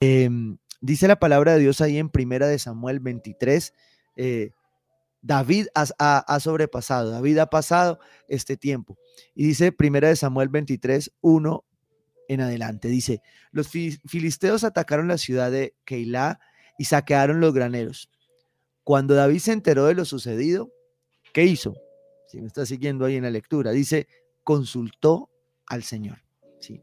Em, dice la palabra de Dios ahí en Primera de Samuel 23. Eh, David ha, sobrepasado, David ha pasado este tiempo. Y dice Primera de Samuel 23, 1 en adelante. Dice, los filisteos atacaron la ciudad de Keilah y saquearon los graneros. Cuando David se enteró de lo sucedido, ¿qué hizo? Si me está siguiendo ahí en la lectura, dice, consultó al Señor. ¿sí?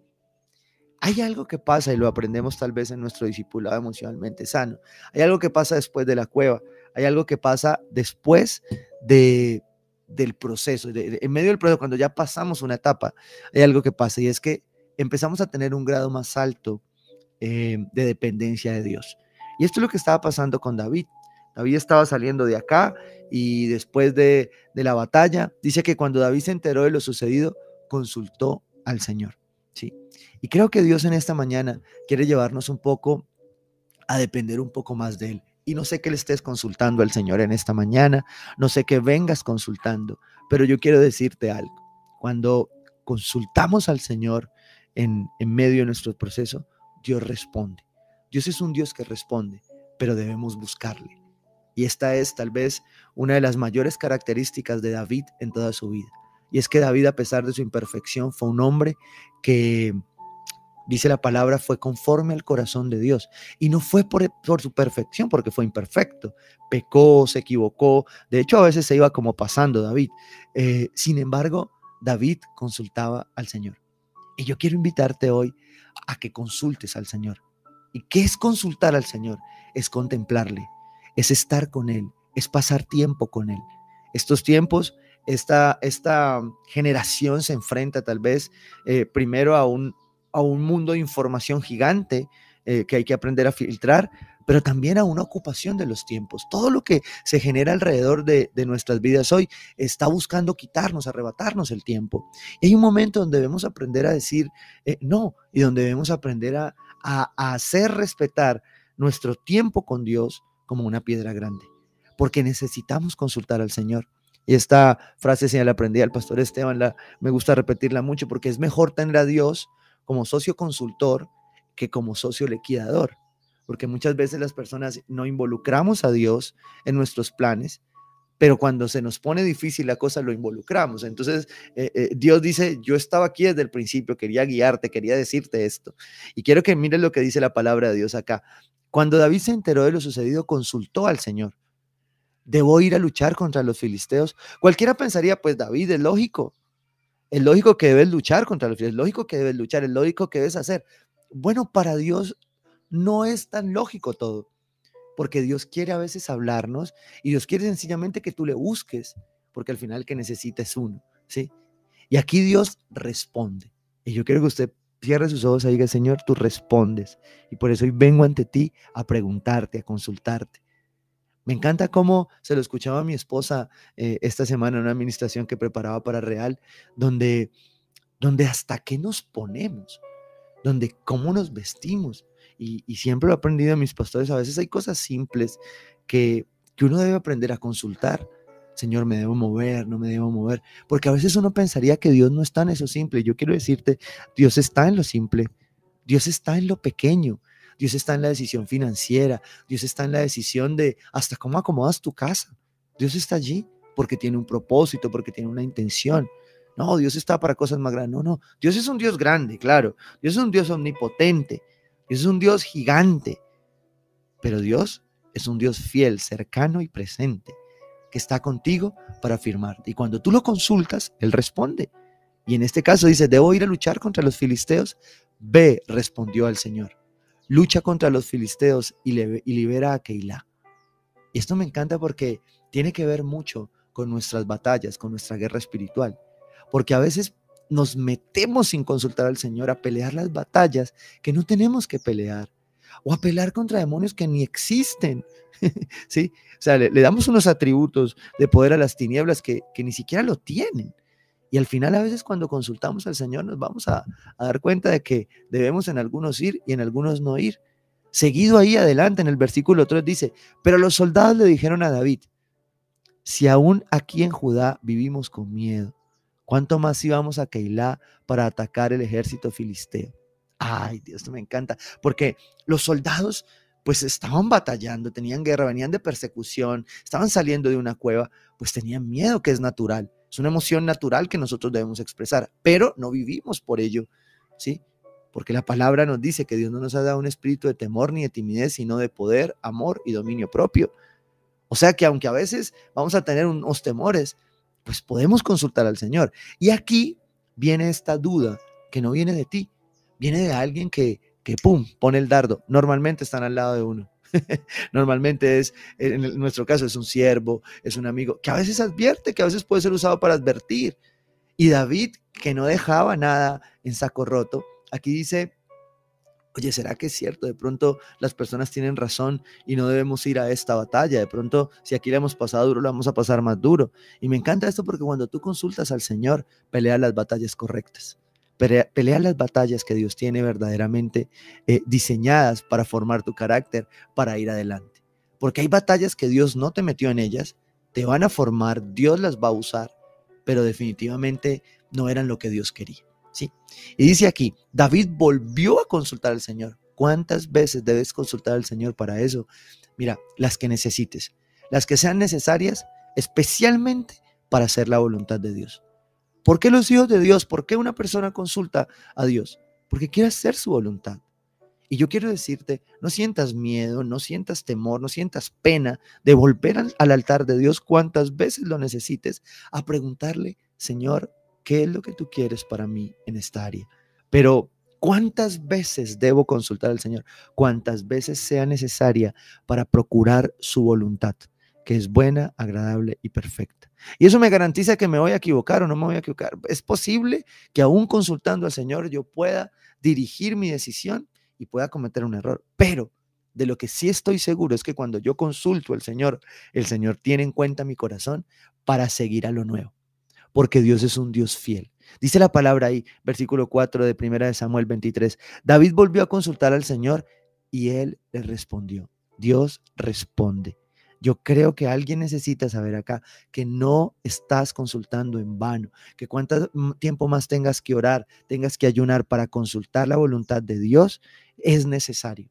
Hay algo que pasa y lo aprendemos tal vez en nuestro discipulado emocionalmente sano. Hay algo que pasa después de la cueva. Hay algo que pasa después de, del proceso. en medio del proceso, cuando ya pasamos una etapa, hay algo que pasa y es que empezamos a tener un grado más alto eh, de dependencia de Dios. Y esto es lo que estaba pasando con David. David estaba saliendo de acá y después de, la batalla, dice que cuando David se enteró de lo sucedido, consultó al Señor. Y creo que Dios en esta mañana quiere llevarnos un poco a depender un poco más de Él. Y no sé que le estés consultando al Señor en esta mañana, no sé que vengas consultando, pero yo quiero decirte algo. Cuando consultamos al Señor en, en medio de nuestro proceso, Dios responde. Dios es un Dios que responde, pero debemos buscarle. Y esta es tal vez una de las mayores características de David en toda su vida. Y es que David, a pesar de su imperfección, fue un hombre que, dice la palabra, fue conforme al corazón de Dios. Y no fue por, su perfección, porque fue imperfecto. Pecó, se equivocó. De hecho, a veces se iba como pasando David. Eh, sin embargo, David consultaba al Señor. Y yo quiero invitarte hoy a que consultes al Señor. ¿Y qué es consultar al Señor? Es contemplarle, es estar con Él, es pasar tiempo con Él. Estos tiempos, esta, esta generación se enfrenta tal vez eh, primero a un, a un mundo de información gigante eh, que hay que aprender a filtrar, pero también a una ocupación de los tiempos. Todo lo que se genera alrededor de, nuestras vidas hoy está buscando quitarnos, arrebatarnos el tiempo. Y hay un momento donde debemos aprender a decir eh, no y donde debemos aprender a, a, hacer respetar nuestro tiempo con Dios como una piedra grande, porque necesitamos consultar al Señor. Y esta frase se la aprendí al pastor Esteban, la, me gusta repetirla mucho porque es mejor tener a Dios como socio consultor que como socio liquidador, porque muchas veces las personas no involucramos a Dios en nuestros planes pero cuando se nos pone difícil la cosa lo involucramos. Entonces eh, eh, Dios dice, yo estaba aquí desde el principio, quería guiarte, quería decirte esto. Y quiero que mires lo que dice la palabra de Dios acá. Cuando David se enteró de lo sucedido, consultó al Señor. ¿Debo ir a luchar contra los filisteos? Cualquiera pensaría, pues David, es lógico. Es lógico que debes luchar contra los filisteos, es lógico que debes luchar, es lógico que debes hacer. Bueno, para Dios no es tan lógico todo porque Dios quiere a veces hablarnos y Dios quiere sencillamente que tú le busques, porque al final que necesita es uno, ¿sí? Y aquí Dios responde. Y yo quiero que usted cierre sus ojos y diga, Señor, tú respondes. Y por eso hoy vengo ante ti a preguntarte, a consultarte. Me encanta cómo se lo escuchaba a mi esposa eh, esta semana en una administración que preparaba para Real, donde, donde hasta qué nos ponemos, donde cómo nos vestimos, y, siempre lo he aprendido de mis pastores, a veces hay cosas simples que, que uno debe aprender a consultar. Señor, me debo mover, no me debo mover. Porque a veces uno pensaría que Dios no está en eso simple. Yo quiero decirte, Dios está en lo simple. Dios está en lo pequeño. Dios está en la decisión financiera. Dios está en la decisión de hasta cómo acomodas tu casa. Dios está allí porque tiene un propósito, porque tiene una intención. No, Dios está para cosas más grandes. No, no. Dios es un Dios grande, claro. Dios es un Dios omnipotente. Es un Dios gigante, pero Dios es un Dios fiel, cercano y presente, que está contigo para afirmarte. Y cuando tú lo consultas, Él responde. Y en este caso dice, ¿debo ir a luchar contra los filisteos? Ve, respondió al Señor. Lucha contra los filisteos y, libera a Keilah. Esto me encanta porque tiene que ver mucho con nuestras batallas, con nuestra guerra espiritual. Porque a veces nos metemos sin consultar al Señor a pelear las batallas que no tenemos que pelear o a pelear contra demonios que ni existen. ¿Sí? O sea, le, damos unos atributos de poder a las tinieblas que, ni siquiera lo tienen. Y al final a veces cuando consultamos al Señor nos vamos a, dar cuenta de que debemos en algunos ir y en algunos no ir. Seguido ahí adelante en el versículo 3 dice, pero los soldados le dijeron a David, si aún aquí en Judá vivimos con miedo, ¿Cuánto más íbamos a Keilah para atacar el ejército filisteo? Ay, Dios, me encanta, porque los soldados pues estaban batallando, tenían guerra, venían de persecución, estaban saliendo de una cueva, pues tenían miedo, que es natural. Es una emoción natural que nosotros debemos expresar, pero no vivimos por ello, ¿sí? Porque la palabra nos dice que Dios no nos ha dado un espíritu de temor ni de timidez, sino de poder, amor y dominio propio. O sea que aunque a veces vamos a tener unos temores, pues podemos consultar al Señor. Y aquí viene esta duda que no viene de ti, viene de alguien que, que pum, pone el dardo. Normalmente están al lado de uno. Normalmente es, en nuestro caso, es un siervo, es un amigo, que a veces advierte, que a veces puede ser usado para advertir. Y David, que no dejaba nada en saco roto, aquí dice, oye, ¿será que es cierto? De pronto las personas tienen razón y no debemos ir a esta batalla. De pronto, si aquí le hemos pasado duro, lo vamos a pasar más duro. Y me encanta esto porque cuando tú consultas al Señor, pelea las batallas correctas. Pelea, las batallas que Dios tiene verdaderamente eh, diseñadas para formar tu carácter, para ir adelante. Porque hay batallas que Dios no te metió en ellas, te van a formar, Dios las va a usar, pero definitivamente no eran lo que Dios quería. ¿sí? Y dice aquí, David volvió a consultar al Señor. ¿Cuántas veces debes consultar al Señor para eso? Mira, las que necesites, las que sean necesarias, especialmente para hacer la voluntad de Dios. ¿Por qué los hijos de Dios? ¿Por qué una persona consulta a Dios? Porque quiere hacer su voluntad. Y yo quiero decirte, no sientas miedo, no sientas temor, no sientas pena de volver al, altar de Dios cuantas veces lo necesites a preguntarle, Señor, ¿qué es lo que tú quieres para mí en esta área? Pero ¿cuántas veces debo consultar al Señor? ¿Cuántas veces sea necesaria para procurar su voluntad? Que es buena, agradable y perfecta. Y eso me garantiza que me voy a equivocar o no me voy a equivocar. Es posible que aún consultando al Señor yo pueda dirigir mi decisión y pueda cometer un error, pero de lo que sí estoy seguro es que cuando yo consulto al Señor, el Señor tiene en cuenta mi corazón para seguir a lo nuevo, porque Dios es un Dios fiel. Dice la palabra ahí, versículo 4 de primera de Samuel 23. David volvió a consultar al Señor y él le respondió. Dios responde. Yo creo que alguien necesita saber acá que no estás consultando en vano, que cuánto tiempo más tengas que orar, tengas que ayunar para consultar la voluntad de Dios, es necesario.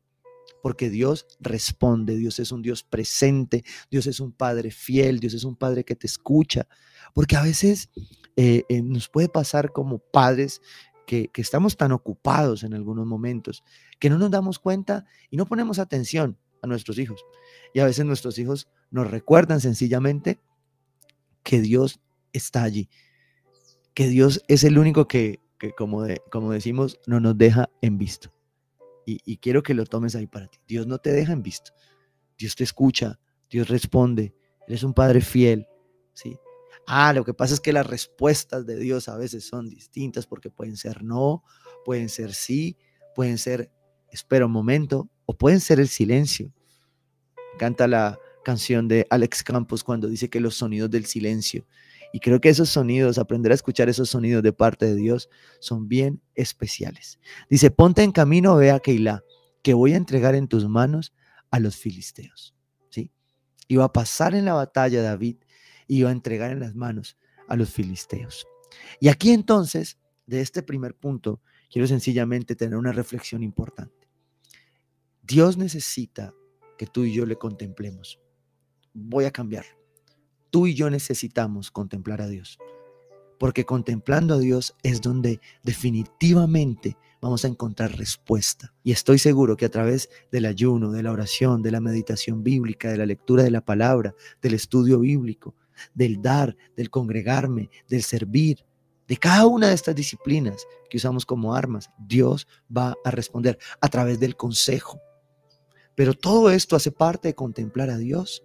Porque Dios responde, Dios es un Dios presente, Dios es un Padre fiel, Dios es un Padre que te escucha. Porque a veces eh, eh, nos puede pasar como padres que, estamos tan ocupados en algunos momentos que no nos damos cuenta y no ponemos atención nuestros hijos. Y a veces nuestros hijos nos recuerdan sencillamente que Dios está allí, que Dios es el único que, como, como decimos, no nos deja en visto. Y, quiero que lo tomes ahí para ti. Dios no te deja en visto. Dios te escucha, Dios responde. Él es un Padre fiel. ¿sí? Ah, lo que pasa es que las respuestas de Dios a veces son distintas porque pueden ser no, pueden ser sí, pueden ser espera un momento o pueden ser el silencio. Canta la canción de Alex Campos cuando dice que los sonidos del silencio. Y creo que esos sonidos, aprender a escuchar esos sonidos de parte de Dios, son bien especiales. Dice, ponte en camino, ve a Keilah, que voy a entregar en tus manos a los filisteos. ¿Sí? Iba a pasar en la batalla David y iba a entregar en las manos a los filisteos. Y aquí entonces, de este primer punto, quiero sencillamente tener una reflexión importante. Dios necesita que tú y yo le contemplemos. Voy a cambiar. Tú y yo necesitamos contemplar a Dios. Porque contemplando a Dios es donde definitivamente vamos a encontrar respuesta. Y estoy seguro que a través del ayuno, de la oración, de la meditación bíblica, de la lectura de la palabra, del estudio bíblico, del dar, del congregarme, del servir, de cada una de estas disciplinas que usamos como armas, Dios va a responder a través del consejo, pero todo esto hace parte de contemplar a Dios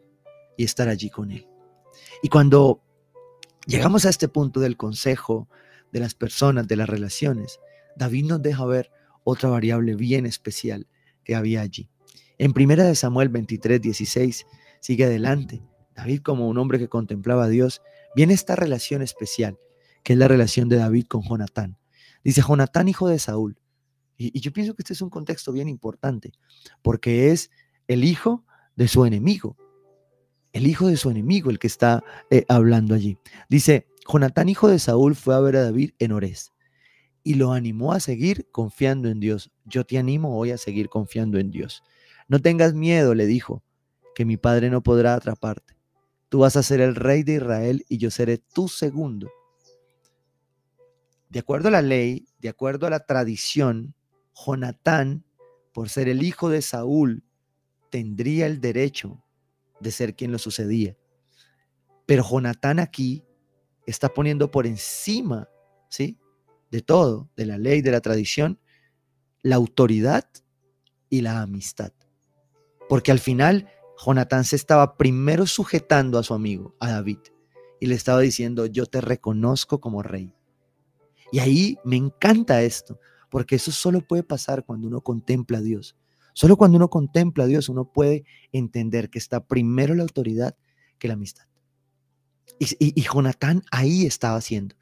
y estar allí con Él. Y cuando llegamos a este punto del consejo de las personas, de las relaciones, David nos deja ver otra variable bien especial que había allí. En primera de Samuel 23, 16, sigue adelante. David como un hombre que contemplaba a Dios, viene esta relación especial, que es la relación de David con Jonatán. Dice, Jonatán, hijo de Saúl, y, yo pienso que este es un contexto bien importante, porque es el hijo de su enemigo, el hijo de su enemigo el que está eh, hablando allí. Dice, Jonatán, hijo de Saúl, fue a ver a David en Orés. y lo animó a seguir confiando en Dios. Yo te animo hoy a seguir confiando en Dios. No tengas miedo, le dijo, que mi padre no podrá atraparte. Tú vas a ser el rey de Israel y yo seré tu segundo. De acuerdo a la ley, de acuerdo a la tradición, Jonatán, por ser el hijo de Saúl, tendría el derecho de ser quien lo sucedía. Pero Jonatán aquí está poniendo por encima, ¿sí? De todo, de la ley, de la tradición, la autoridad y la amistad. Porque al final Jonatán se estaba primero sujetando a su amigo, a David, y le estaba diciendo, yo te reconozco como rey. Y ahí me encanta esto, porque eso solo puede pasar cuando uno contempla a Dios. Solo cuando uno contempla a Dios uno puede entender que está primero la autoridad que la amistad. Y, Jonatán ahí estaba haciendo,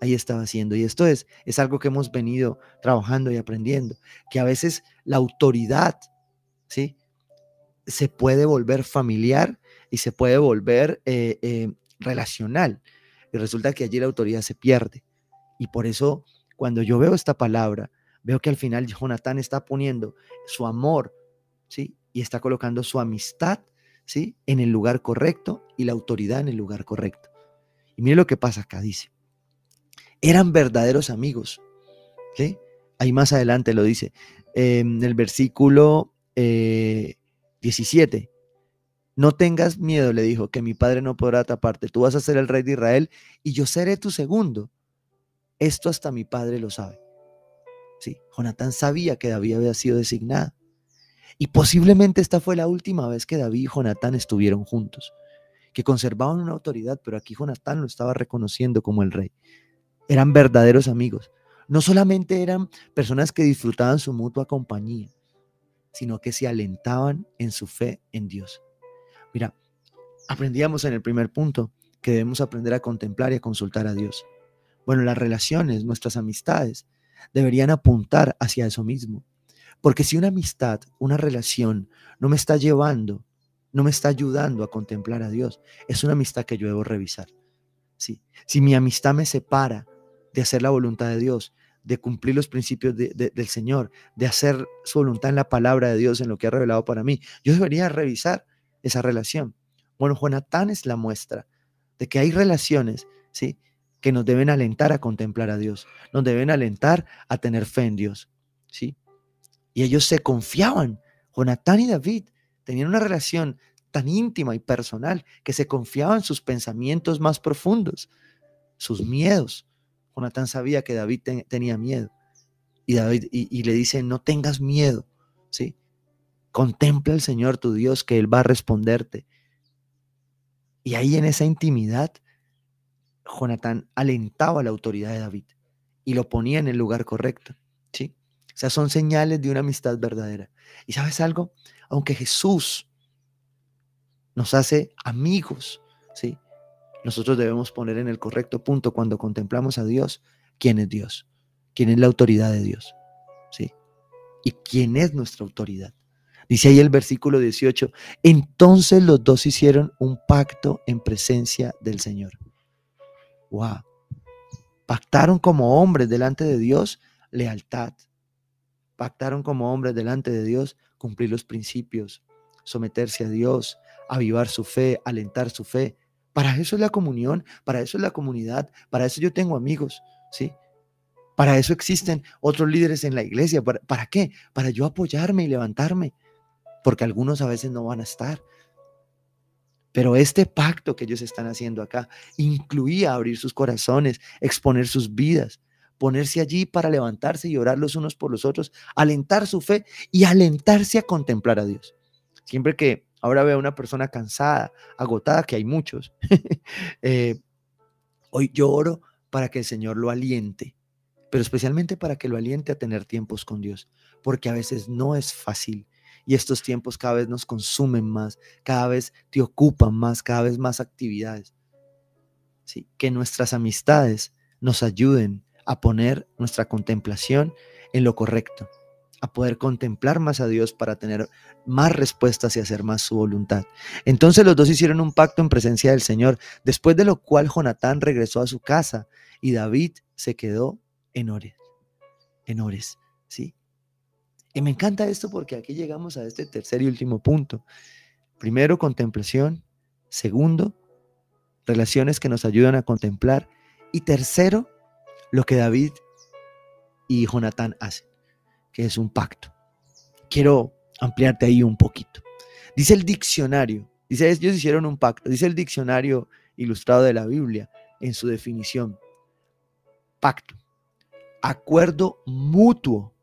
ahí estaba haciendo. Y esto es, es algo que hemos venido trabajando y aprendiendo, que a veces la autoridad, ¿sí? Se puede volver familiar y se puede volver eh, eh, relacional. Y resulta que allí la autoridad se pierde. Y por eso, cuando yo veo esta palabra, veo que al final Jonatán está poniendo su amor, ¿sí? Y está colocando su amistad, ¿sí? En el lugar correcto y la autoridad en el lugar correcto. Y mire lo que pasa acá, dice. Eran verdaderos amigos, ¿sí? Ahí más adelante lo dice, en el versículo 17. Eh, no tengas miedo, le dijo, que mi padre no podrá taparte. Tú vas a ser el rey de Israel y yo seré tu segundo. Esto hasta mi padre lo sabe. Sí, Jonatán sabía que David había sido designado. Y posiblemente esta fue la última vez que David y Jonatán estuvieron juntos, que conservaban una autoridad, pero aquí Jonatán lo estaba reconociendo como el rey. Eran verdaderos amigos. No solamente eran personas que disfrutaban su mutua compañía, sino que se alentaban en su fe en Dios. Mira, aprendíamos en el primer punto que debemos aprender a contemplar y a consultar a Dios. Bueno, las relaciones, nuestras amistades, deberían apuntar hacia eso mismo. Porque si una amistad, una relación no me está llevando, no me está ayudando a contemplar a Dios, es una amistad que yo debo revisar. Sí. Si mi amistad me separa de hacer la voluntad de Dios, de cumplir los principios del Señor, de hacer su voluntad en la palabra de Dios, en lo que ha revelado para mí, yo debería revisar esa relación. Bueno, Jonatán es la muestra de que hay relaciones, ¿sí? Que nos deben alentar a contemplar a Dios, nos deben alentar a tener fe en Dios. ¿sí? Y ellos se confiaban. Jonatán y David tenían una relación tan íntima y personal que se confiaban sus pensamientos más profundos, sus miedos. Jonatán sabía que David tenía miedo. Y David y, le dice, no tengas miedo, ¿sí? Contempla al Señor tu Dios que Él va a responderte. Y ahí en esa intimidad Jonatán alentaba la autoridad de David y lo ponía en el lugar correcto. ¿sí? O sea, son señales de una amistad verdadera. ¿Y sabes algo? Aunque Jesús nos hace amigos, ¿sí? nosotros debemos poner en el correcto punto cuando contemplamos a Dios quién es Dios, quién es la autoridad de Dios. ¿sí? Y quién es nuestra autoridad. Dice ahí el versículo 18, entonces los dos hicieron un pacto en presencia del Señor. Wow. Pactaron como hombres delante de Dios lealtad. Pactaron como hombres delante de Dios cumplir los principios, someterse a Dios, avivar su fe, alentar su fe. Para eso es la comunión, para eso es la comunidad, para eso yo tengo amigos, ¿sí? Para eso existen otros líderes en la iglesia. ¿Para, ¿Para, qué? Para yo apoyarme y levantarme. Porque algunos a veces no van a estar. Pero este pacto que ellos están haciendo acá incluía abrir sus corazones, exponer sus vidas, ponerse allí para levantarse y orar los unos por los otros, alentar su fe y alentarse a contemplar a Dios. Siempre que ahora veo a una persona cansada, agotada, que hay muchos, eh, hoy yo oro para que el Señor lo aliente, pero especialmente para que lo aliente a tener tiempos con Dios, porque a veces no es fácil y estos tiempos cada vez nos consumen más, cada vez te ocupan más, cada vez más actividades. ¿Sí? Que nuestras amistades nos ayuden a poner nuestra contemplación en lo correcto, a poder contemplar más a Dios para tener más respuestas y hacer más su voluntad. Entonces los dos hicieron un pacto en presencia del Señor, después de lo cual Jonatán regresó a su casa y David se quedó en Ores. en Ores, ¿sí? Y me encanta esto porque aquí llegamos a este tercer y último punto. Primero, contemplación. Segundo, relaciones que nos ayudan a contemplar. Y tercero, lo que David y Jonatán hacen, que es un pacto. Quiero ampliarte ahí un poquito. Dice el diccionario, dice ellos hicieron un pacto, dice el diccionario ilustrado de la Biblia en su definición. Pacto, acuerdo mutuo.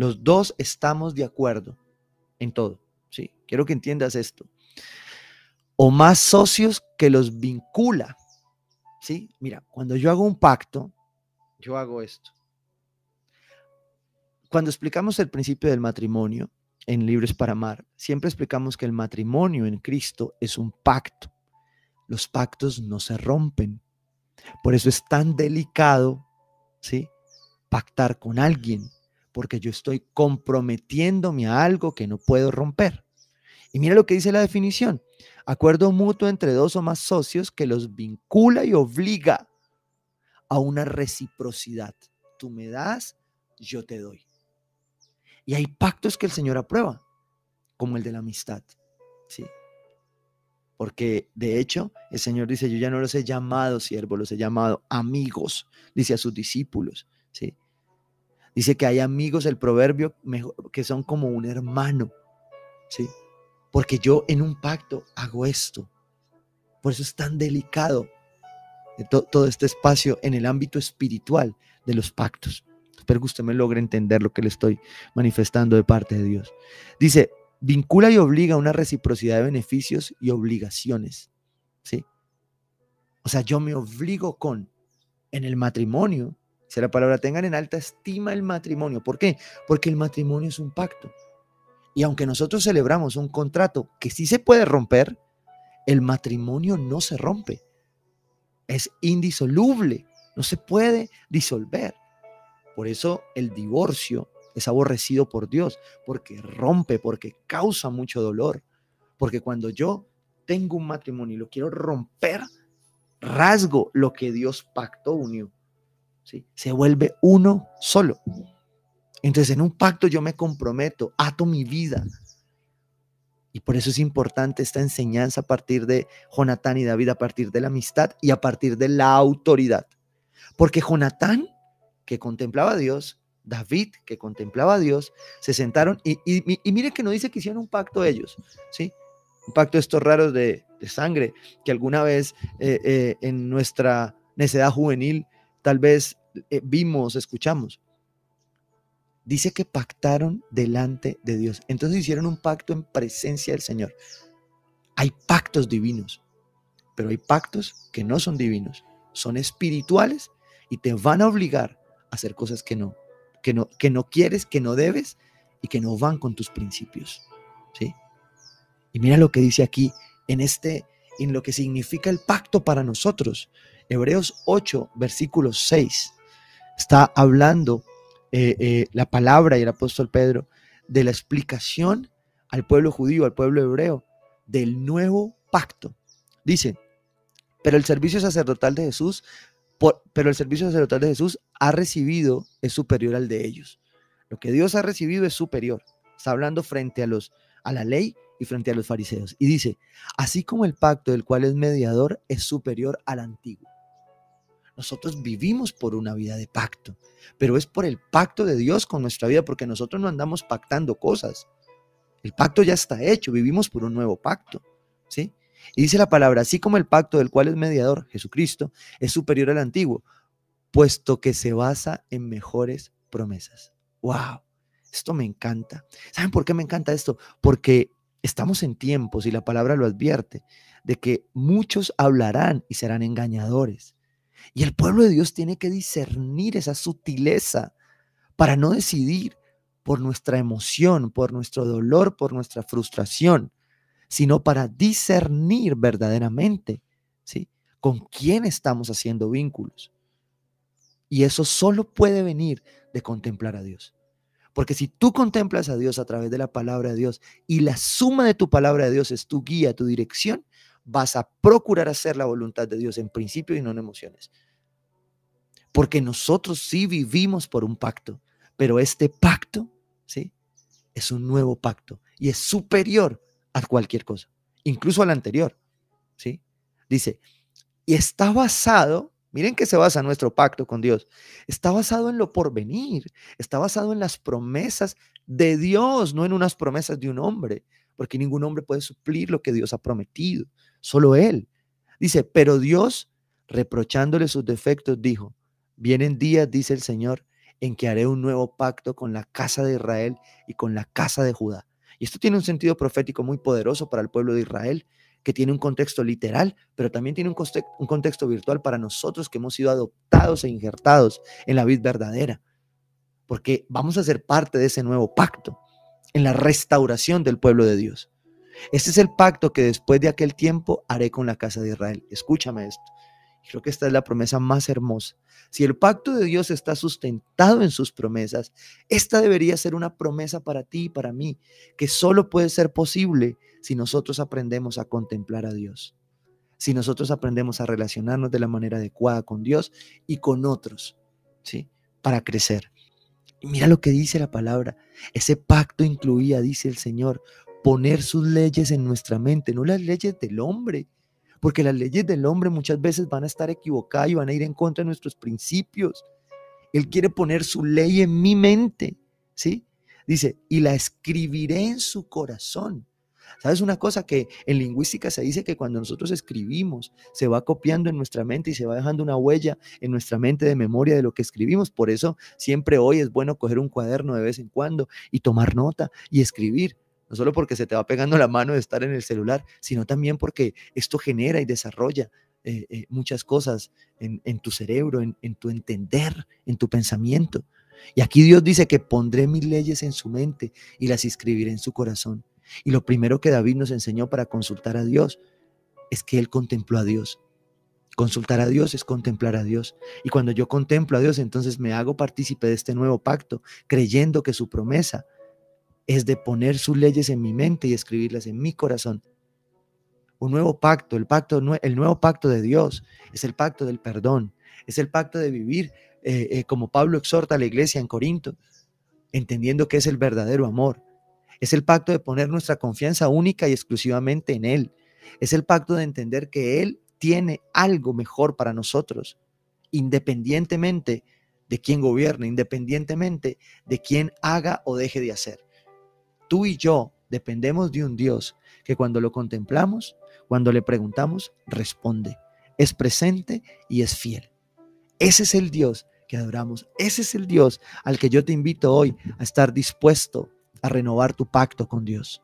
Los dos estamos de acuerdo en todo. Sí, quiero que entiendas esto. O más socios que los vincula. Sí, mira, cuando yo hago un pacto, yo hago esto. Cuando explicamos el principio del matrimonio en Libres para Amar, siempre explicamos que el matrimonio en Cristo es un pacto. Los pactos no se rompen. Por eso es tan delicado, ¿sí? Pactar con alguien, porque yo estoy comprometiéndome a algo que no puedo romper. Y mira lo que dice la definición. Acuerdo mutuo entre dos o más socios que los vincula y obliga a una reciprocidad. Tú me das, yo te doy. Y hay pactos que el Señor aprueba, como el de la amistad. ¿sí? Porque de hecho, el Señor dice, yo ya no los he llamado siervos, los he llamado amigos, dice a sus discípulos. ¿sí? Dice que hay amigos, el proverbio, que son como un hermano. ¿sí? Porque yo en un pacto hago esto. Por eso es tan delicado todo este espacio en el ámbito espiritual de los pactos. Espero que usted me logre entender lo que le estoy manifestando de parte de Dios. Dice, vincula y obliga una reciprocidad de beneficios y obligaciones. ¿Sí? O sea, yo me obligo con, en el matrimonio, si la palabra tengan en alta estima el matrimonio. ¿Por qué? Porque el matrimonio es un pacto. Y aunque nosotros celebramos un contrato que sí se puede romper, el matrimonio no se rompe es indisoluble, no se puede disolver. Por eso el divorcio es aborrecido por Dios, porque rompe, porque causa mucho dolor. Porque cuando yo tengo un matrimonio y lo quiero romper, rasgo lo que Dios pactó, unió. Se vuelve uno solo. Entonces en un pacto yo me comprometo, ato mi vida, y por eso es importante esta enseñanza a partir de Jonatán y David, a partir de la amistad y a partir de la autoridad. Porque Jonatán, que contemplaba a Dios, David, que contemplaba a Dios, se sentaron y, y, mire que no dice que hicieron un pacto ellos, ¿sí? Un pacto de estos raros de, sangre que alguna vez eh, eh, en nuestra necedad juvenil tal vez eh, vimos, escuchamos dice que pactaron delante de Dios. Entonces hicieron un pacto en presencia del Señor. Hay pactos divinos, pero hay pactos que no son divinos, son espirituales y te van a obligar a hacer cosas que no, que no, que no quieres, que no debes y que no van con tus principios. ¿sí? Y mira lo que dice aquí en este en lo que significa el pacto para nosotros. Hebreos 8, versículo 6. Está hablando eh, eh, la palabra y el apóstol Pedro de la explicación al pueblo judío, al pueblo hebreo, del nuevo pacto. Dice, pero el servicio sacerdotal de Jesús, pero el servicio sacerdotal de Jesús ha recibido, es superior al de ellos. Lo que Dios ha recibido es superior. Está hablando frente a, los, a la ley y frente a los fariseos. Y dice, así como el pacto del cual es mediador es superior al antiguo. Nosotros vivimos por una vida de pacto, pero es por el pacto de Dios con nuestra vida, porque nosotros no andamos pactando cosas. El pacto ya está hecho, vivimos por un nuevo pacto, ¿sí? Y dice la palabra, así como el pacto del cual es mediador, Jesucristo, es superior al antiguo, puesto que se basa en mejores promesas. ¡Wow! Esto me encanta. ¿Saben por qué me encanta esto? Porque estamos en tiempos, y la palabra lo advierte, de que muchos hablarán y serán engañadores. Y el pueblo de Dios tiene que discernir esa sutileza para no decidir por nuestra emoción, por nuestro dolor, por nuestra frustración, sino para discernir verdaderamente, ¿sí? Con quién estamos haciendo vínculos. Y eso solo puede venir de contemplar a Dios. Porque si tú contemplas a Dios a través de la palabra de Dios y la suma de tu palabra de Dios es tu guía, tu dirección, vas a procurar hacer la voluntad de Dios en principio y no en emociones. Porque nosotros sí vivimos por un pacto, Pero este pacto, ¿sí? Es un nuevo pacto y es superior a cualquier cosa, incluso al anterior, ¿sí? Dice, y está basado, miren que se basa nuestro pacto con Dios, está basado en lo porvenir, está basado en las promesas de Dios, no en unas promesas de un hombre, porque ningún hombre puede suplir lo que Dios ha prometido, solo Él. Dice, pero Dios, reprochándole sus defectos, dijo, vienen días, dice el Señor, en que haré un nuevo pacto con la casa de Israel y con la casa de Judá. Y esto tiene un sentido profético muy poderoso para el pueblo de Israel, que tiene un contexto literal, pero también tiene un, un contexto virtual para nosotros que hemos sido adoptados e injertados en la vida verdadera, porque vamos a ser parte de ese nuevo pacto, en la restauración del pueblo de Dios. Este es el pacto que después de aquel tiempo haré con la casa de Israel. Escúchame esto. Creo que esta es la promesa más hermosa. Si el pacto de Dios está sustentado en sus promesas, esta debería ser una promesa para ti y para mí, que solo puede ser posible si nosotros aprendemos a contemplar a Dios, si nosotros aprendemos a relacionarnos de la manera adecuada con Dios y con otros, ¿sí? Para crecer. Mira lo que dice la palabra. Ese pacto incluía, dice el Señor, poner sus leyes en nuestra mente, no las leyes del hombre, porque las leyes del hombre muchas veces van a estar equivocadas y van a ir en contra de nuestros principios. Él quiere poner su ley en mi mente, ¿sí? Dice, y la escribiré en su corazón. ¿Sabes una cosa que en lingüística se dice que cuando nosotros escribimos se va copiando en nuestra mente y se va dejando una huella en nuestra mente de memoria de lo que escribimos? Por eso siempre hoy es bueno coger un cuaderno de vez en cuando y tomar nota y escribir no solo porque se te va pegando la mano de estar en el celular, sino también porque esto genera y desarrolla eh, eh, muchas cosas en, tu cerebro, en, en, tu entender, en tu pensamiento. Y aquí Dios dice que pondré mis leyes en su mente y las escribiré en su corazón. Y lo primero que David nos enseñó para consultar a Dios es que él contempló a Dios. Consultar a Dios es contemplar a Dios. Y cuando yo contemplo a Dios, entonces me hago partícipe de este nuevo pacto, creyendo que su promesa es de poner sus leyes en mi mente y escribirlas en mi corazón. Un nuevo pacto, el pacto, el nuevo pacto de Dios, es el pacto del perdón, es el pacto de vivir eh, eh, como Pablo exhorta a la iglesia en Corinto, entendiendo que es el verdadero amor. Es el pacto de poner nuestra confianza única y exclusivamente en Él. Es el pacto de entender que Él tiene algo mejor para nosotros, independientemente de quién gobierne, independientemente de quién haga o deje de hacer tú y yo dependemos de un Dios que cuando lo contemplamos, cuando le preguntamos, responde. Es presente y es fiel. Ese es el Dios que adoramos. Ese es el Dios al que yo te invito hoy a estar dispuesto a renovar tu pacto con Dios.